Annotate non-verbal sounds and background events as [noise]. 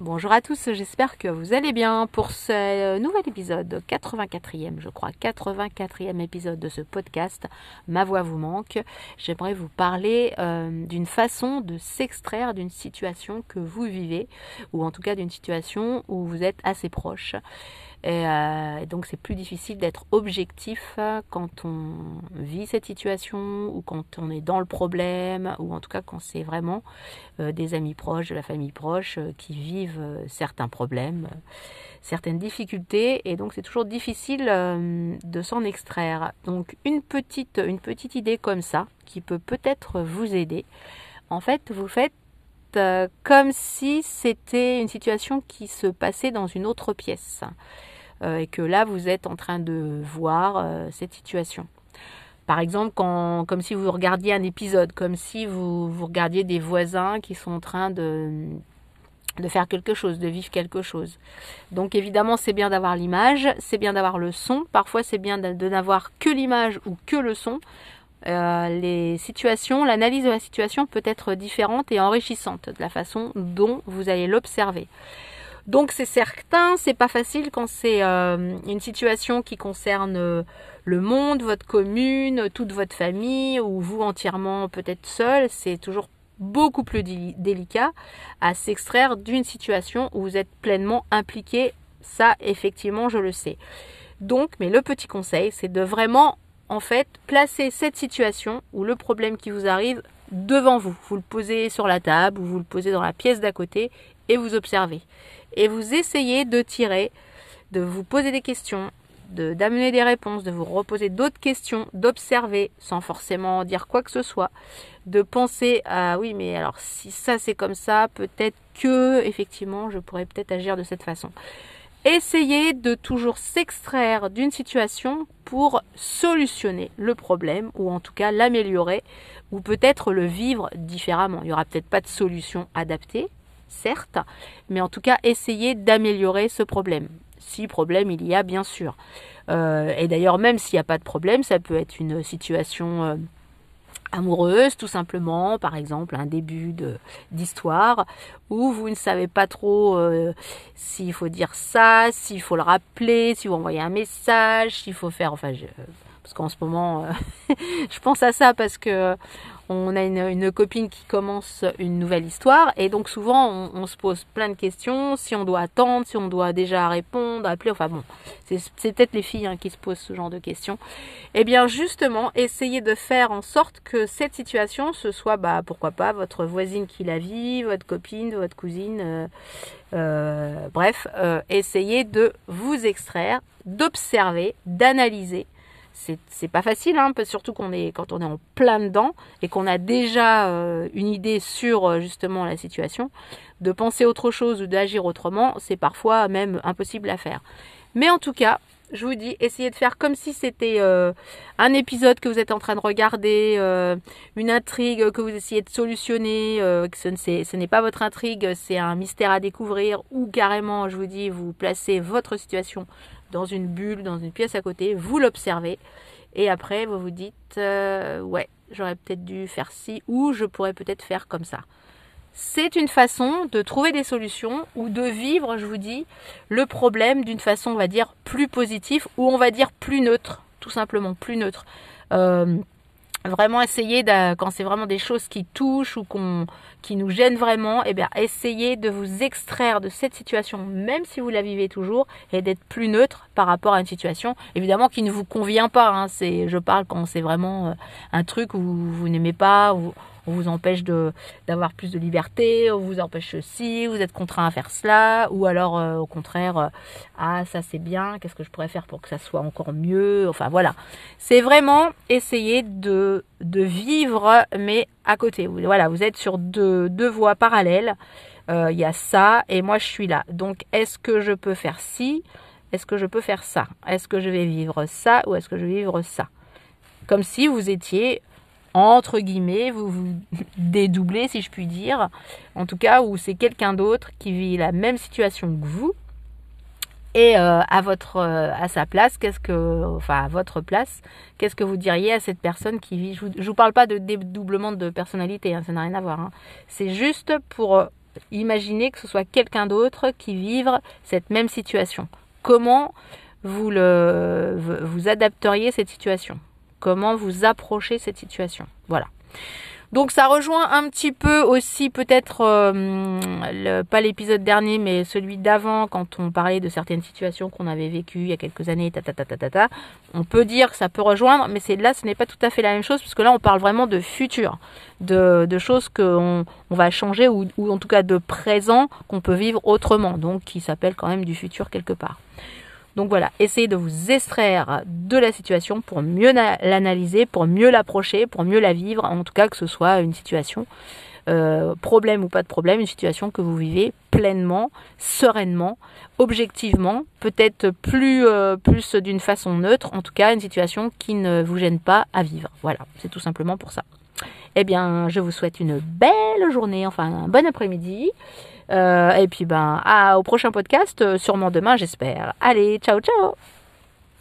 Bonjour à tous, j'espère que vous allez bien pour ce nouvel épisode, 84e je crois, 84e épisode de ce podcast Ma voix vous manque. J'aimerais vous parler euh, d'une façon de s'extraire d'une situation que vous vivez, ou en tout cas d'une situation où vous êtes assez proche. Euh, et, donc c'est plus difficile d'être objectif quand on vit cette situation ou quand on est dans le problème ou en tout cas quand c'est vraiment euh, des amis proches, de la famille proche euh, qui vivent certains problèmes, certaines difficultés et donc c'est toujours difficile de s'en extraire. Donc une petite, une petite idée comme ça qui peut peut-être vous aider. En fait, vous faites comme si c'était une situation qui se passait dans une autre pièce. Euh, et que là vous êtes en train de voir euh, cette situation. Par exemple, comme si vous regardiez un épisode, comme si vous, regardiez des voisins qui sont en train de faire quelque chose, de vivre quelque chose. Donc évidemment, c'est bien d'avoir l'image, c'est bien d'avoir le son. Parfois, c'est bien de, n'avoir que l'image ou que le son. Euh, les situations, l'analyse de la situation peut être différente et enrichissante de la façon dont vous allez l'observer. Donc c'est certain, c'est pas facile quand c'est euh, une situation qui concerne euh, le monde, votre commune, toute votre famille ou vous entièrement peut-être seul, c'est toujours beaucoup plus délicat à s'extraire d'une situation où vous êtes pleinement impliqué. Ça, effectivement, je le sais. Donc, mais le petit conseil, c'est de vraiment, en fait, placer cette situation ou le problème qui vous arrive devant vous. Vous le posez sur la table ou vous le posez dans la pièce d'à côté et vous observez et vous essayez de tirer, de vous poser des questions, d'amener des réponses, de vous reposer d'autres questions, d'observer sans forcément dire quoi que ce soit, de penser à oui mais alors si ça c'est comme ça, peut-être que effectivement je pourrais peut-être agir de cette façon. Essayez de toujours s'extraire d'une situation pour solutionner le problème ou en tout cas l'améliorer ou peut-être le vivre différemment. Il n'y aura peut-être pas de solution adaptée, certes, mais en tout cas essayer d'améliorer ce problème. Si problème il y a, bien sûr. Euh, et d'ailleurs, même s'il n'y a pas de problème, ça peut être une situation euh, amoureuse, tout simplement, par exemple, un début d'histoire, où vous ne savez pas trop euh, s'il faut dire ça, s'il faut le rappeler, si vous envoyez un message, s'il faut faire, enfin, parce qu'en ce moment, [laughs] je pense à ça parce que on a une, copine qui commence une nouvelle histoire et donc souvent on, se pose plein de questions, si on doit attendre, si on doit déjà répondre, appeler, enfin bon, c'est peut-être les filles hein, qui se posent ce genre de questions. Eh bien justement, essayez de faire en sorte que cette situation, ce soit, bah, pourquoi pas, votre voisine qui la vit, votre copine, votre cousine, euh, euh, bref, euh, essayez de vous extraire, d'observer, d'analyser c'est pas facile, hein, surtout est quand on est en plein dedans et qu'on a déjà euh, une idée sur euh, justement la situation, de penser autre chose ou d'agir autrement, c'est parfois même impossible à faire. Mais en tout cas, je vous dis, essayez de faire comme si c'était euh, un épisode que vous êtes en train de regarder, une intrigue que vous essayez de solutionner, que ce n'est pas votre intrigue, c'est un mystère à découvrir, ou carrément, je vous dis, vous placez votre situation dans une bulle, dans une pièce à côté, vous l'observez et après vous vous dites euh, ouais, j'aurais peut-être dû faire ci ou je pourrais peut-être faire comme ça. C'est une façon de trouver des solutions ou de vivre, je vous dis, le problème d'une façon, on va dire, plus positive ou on va dire plus neutre, tout simplement plus neutre. Euh, vraiment essayer quand c'est vraiment des choses qui touchent ou qu'on qui nous gênent vraiment et eh bien essayez de vous extraire de cette situation même si vous la vivez toujours et d'être plus neutre par rapport à une situation évidemment qui ne vous convient pas hein. je parle quand c'est vraiment euh, un truc où vous n'aimez pas ou on vous empêche de d'avoir plus de liberté, on vous empêche ceci, vous êtes contraint à faire cela, ou alors euh, au contraire, euh, ah ça c'est bien, qu'est-ce que je pourrais faire pour que ça soit encore mieux, enfin voilà. C'est vraiment essayer de, de vivre, mais à côté. Voilà, vous êtes sur deux, deux voies parallèles. Euh, il y a ça et moi je suis là. Donc est-ce que je peux faire ci? Est-ce que je peux faire ça? Est-ce que je vais vivre ça ou est-ce que je vais vivre ça? Comme si vous étiez entre guillemets, vous vous [laughs] dédoublez, si je puis dire. En tout cas, où c'est quelqu'un d'autre qui vit la même situation que vous. Et euh, à votre euh, à sa place, qu'est-ce que enfin à votre place, qu'est-ce que vous diriez à cette personne qui vit Je vous, vous parle pas de dédoublement de personnalité, hein, ça n'a rien à voir. Hein. C'est juste pour euh, Imaginez que ce soit quelqu'un d'autre qui vive cette même situation. Comment vous, vous adapteriez cette situation? Comment vous approchez cette situation Voilà. Donc ça rejoint un petit peu aussi peut-être euh, pas l'épisode dernier mais celui d'avant quand on parlait de certaines situations qu'on avait vécues il y a quelques années ta, ta, ta, ta, ta, On peut dire que ça peut rejoindre mais c'est là ce n'est pas tout à fait la même chose puisque là on parle vraiment de futur, de, choses qu'on on va changer ou en tout cas de présent qu'on peut vivre autrement donc qui s'appelle quand même du futur quelque part. Donc voilà, essayez de vous extraire de la situation pour mieux l'analyser, pour mieux l'approcher, pour mieux la vivre, en tout cas que ce soit une situation, euh, problème ou pas de problème, une situation que vous vivez pleinement, sereinement, objectivement, peut-être euh, plus d'une façon neutre, en tout cas une situation qui ne vous gêne pas à vivre. Voilà, c'est tout simplement pour ça. Eh bien, je vous souhaite une belle journée, enfin un bon après-midi. Euh, et puis ben, au prochain podcast, euh, sûrement demain, j'espère. Allez, ciao, ciao